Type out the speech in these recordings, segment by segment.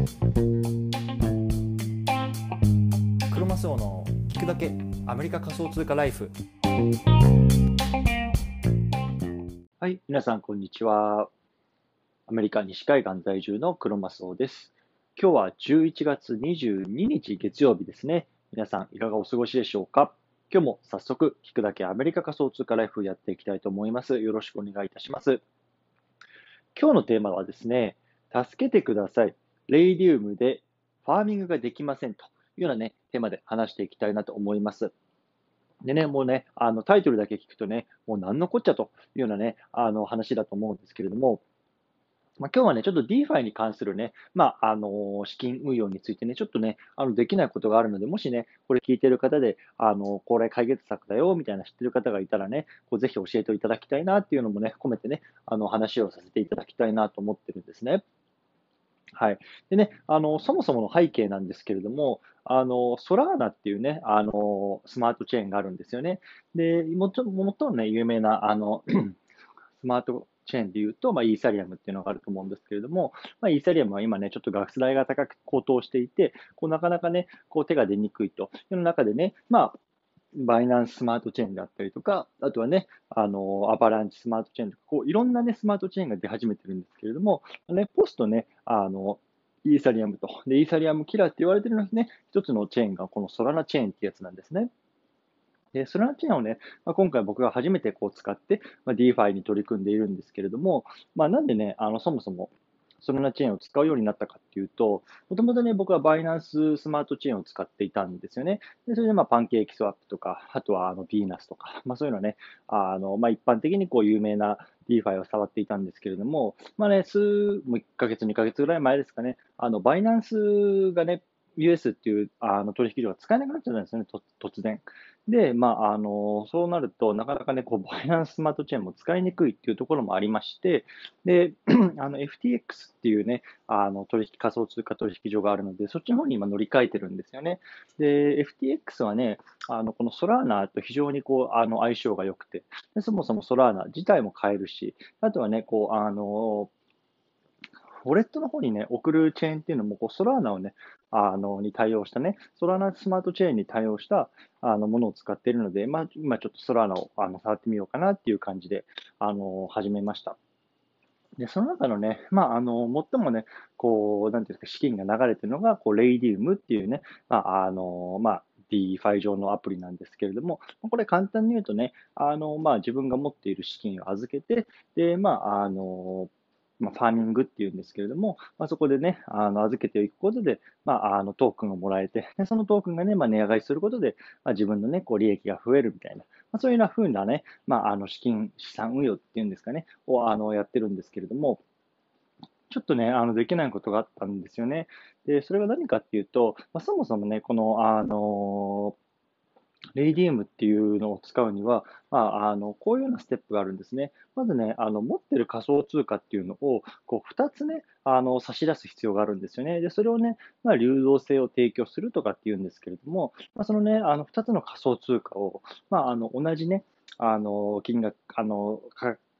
クロマスオの聞くだけアメリカ仮想通貨ライフはい、皆さん、こんにちは。アメリカ西海岸在住のクロマスオです。今日は11月22日月曜日ですね。皆さん、いかがお過ごしでしょうか？今日も早速、聞くだけアメリカ仮想通貨ライフやっていきたいと思います。よろしくお願いいたします。今日のテーマはですね、助けてください。レイディウムでファーミングができませんというようなね、テーマで話していきたいなと思います。でね、もうね、あのタイトルだけ聞くとね、もう何のこっちゃというようなね、あの話だと思うんですけれども、まあ、今日はね、ちょっと DeFi に関するね、まあ、あの資金運用についてね、ちょっとね、あのできないことがあるので、もしね、これ聞いてる方で、あのこれ解決策だよみたいな知ってる方がいたらね、こうぜひ教えていただきたいなっていうのもね、込めてね、あの話をさせていただきたいなと思ってるんですね。はい。でね、あの、そもそもの背景なんですけれども、あの、ソラーナっていうね、あの、スマートチェーンがあるんですよね。で、もともとね、有名な、あの、スマートチェーンでいうと、まあ、イーサリアムっていうのがあると思うんですけれども、まあ、イーサリアムは今ね、ちょっと学代が高く高騰していて、こうなかなかね、こう手が出にくいという中でね、まあ、バイナンススマートチェーンだったりとか、あとはね、あの、アバランチスマートチェーンとか、こう、いろんなね、スマートチェーンが出始めてるんですけれども、ね、ポストね、あの、イーサリアムと。で、イーサリアムキラーって言われてるのにね、一つのチェーンがこのソラナチェーンってやつなんですね。で、ソラナチェーンをね、まあ、今回僕が初めてこう使って、まあ、DeFi に取り組んでいるんですけれども、まあ、なんでね、あの、そもそもソラナチェーンを使うようになったかっていうと、もともとね、僕はバイナンススマートチェーンを使っていたんですよね。で、それでまあパンケーキスワップとか、あとはあのビーナスとか、まあそういうのね、あの、まあ一般的にこう有名な DeFi を触っていたんですけれども、まあね、数、もう1ヶ月、2ヶ月ぐらい前ですかね、あの、バイナンスがね、US っていうあの取引所が使えなくなっちゃったんですよね、突然。で、まあ、あの、そうなると、なかなかね、こう、バイナンススマートチェーンも使いにくいっていうところもありまして、で、あの、FTX っていうね、あの、取引、仮想通貨取引所があるので、そっちの方に今乗り換えてるんですよね。で、FTX はね、あの、このソラーナと非常にこう、あの、相性が良くて、でそもそもソラーナ自体も買えるし、あとはね、こう、あの、ウォレットの方にね、送るチェーンっていうのも、こう、ソラーナをね、あの、に対応したね、ソラーナスマートチェーンに対応したあのものを使っているので、まあ、今ちょっとソラーナをあの触ってみようかなっていう感じで、あの、始めました。で、その中のね、まあ、あの、最もね、こう、なんていうんですか、資金が流れてるのが、こう、レイディウムっていうね、まあ、あの、まあ、DeFi 上のアプリなんですけれども、これ簡単に言うとね、あの、まあ、自分が持っている資金を預けて、で、まあ、あの、まあ、ファーミングっていうんですけれども、まあ、そこでね、あの預けていくことで、まあ、あのトークンをもらえて、でそのトークンがね、まあ、値上がりすることで、まあ、自分のね、こう利益が増えるみたいな、まあ、そういうような風なね、まあ、あの資金、資産運用っていうんですかね、をあのやってるんですけれども、ちょっとね、あのできないことがあったんですよね。で、それが何かっていうと、まあ、そもそもね、この、あのレイディウムっていうのを使うには、まあ、あのこういうようなステップがあるんですね。まずね、あの持ってる仮想通貨っていうのをこう2つね、あの差し出す必要があるんですよね。で、それをね、まあ、流動性を提供するとかっていうんですけれども、まあ、そのね、あの2つの仮想通貨を、まあ、あの同じね、あの金額、あの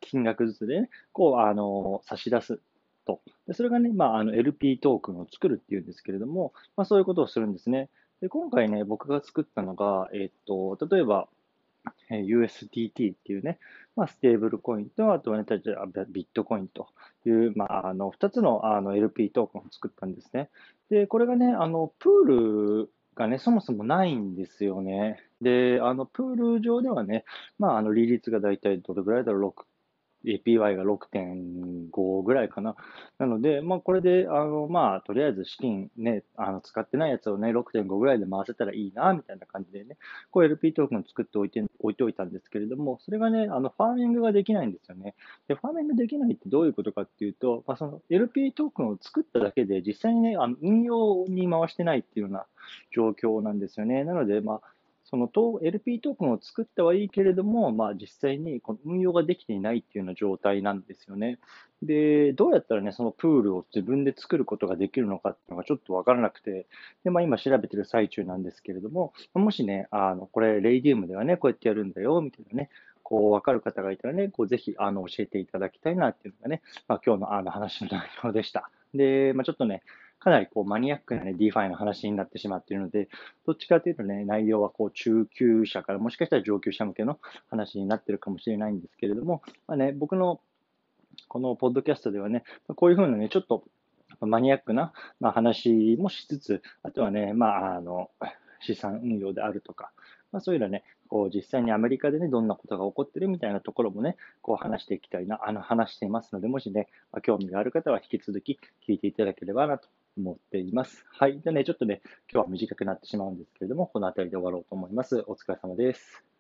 金額ずつで、ね、こうあの差し出すと。でそれがね、まあ、あの LP トークンを作るっていうんですけれども、まあ、そういうことをするんですね。で今回ね、僕が作ったのが、えっと、例えば、USDT っていうね、まあ、ステーブルコインと、あとはね、ビットコインという、まあ、あの、2つのあの LP トークンを作ったんですね。で、これがね、あの、プールがね、そもそもないんですよね。で、あの、プール上ではね、まあ、あの、利率がだいたいどれぐらいだろう、APY が6.5ぐらいかな。なので、まあ、これで、あの、まあ、とりあえず資金ね、あの、使ってないやつをね、6.5ぐらいで回せたらいいな、みたいな感じでね、こう LP トークン作っておいて、置いておいたんですけれども、それがね、あの、ファーミングができないんですよね。で、ファーミングできないってどういうことかっていうと、まあ、その LP トークンを作っただけで、実際にね、あの、運用に回してないっていうような状況なんですよね。なので、まあ、その LP トークンを作ってはいいけれども、まあ、実際にこの運用ができていないっていうような状態なんですよね。で、どうやったらね、そのプールを自分で作ることができるのかっていうのがちょっとわからなくて、で、まあ今調べてる最中なんですけれども、もしね、あの、これ、レイディウムではね、こうやってやるんだよ、みたいなね、こう、わかる方がいたらね、こう、ぜひ、あの、教えていただきたいなっていうのがね、まあ今日のあの話の内容でした。で、まあ、ちょっとね、かなりこうマニアックなね、DeFi の話になってしまっているので、どっちかというとね、内容はこう中級者からもしかしたら上級者向けの話になってるかもしれないんですけれども、まあね、僕のこのポッドキャストではね、こういうふうなね、ちょっとマニアックな、ま、話もしつつ、あとはね、まあ、あの、資産運用であるとか、まあ、そういうのはね、こう実際にアメリカでね、どんなことが起こってるみたいなところもね、こう話していきたいな、あの話していますので、もしね、興味がある方は引き続き聞いていただければなと思っています。はい。でね、ちょっとね、今日は短くなってしまうんですけれども、この辺りで終わろうと思います。お疲れ様です。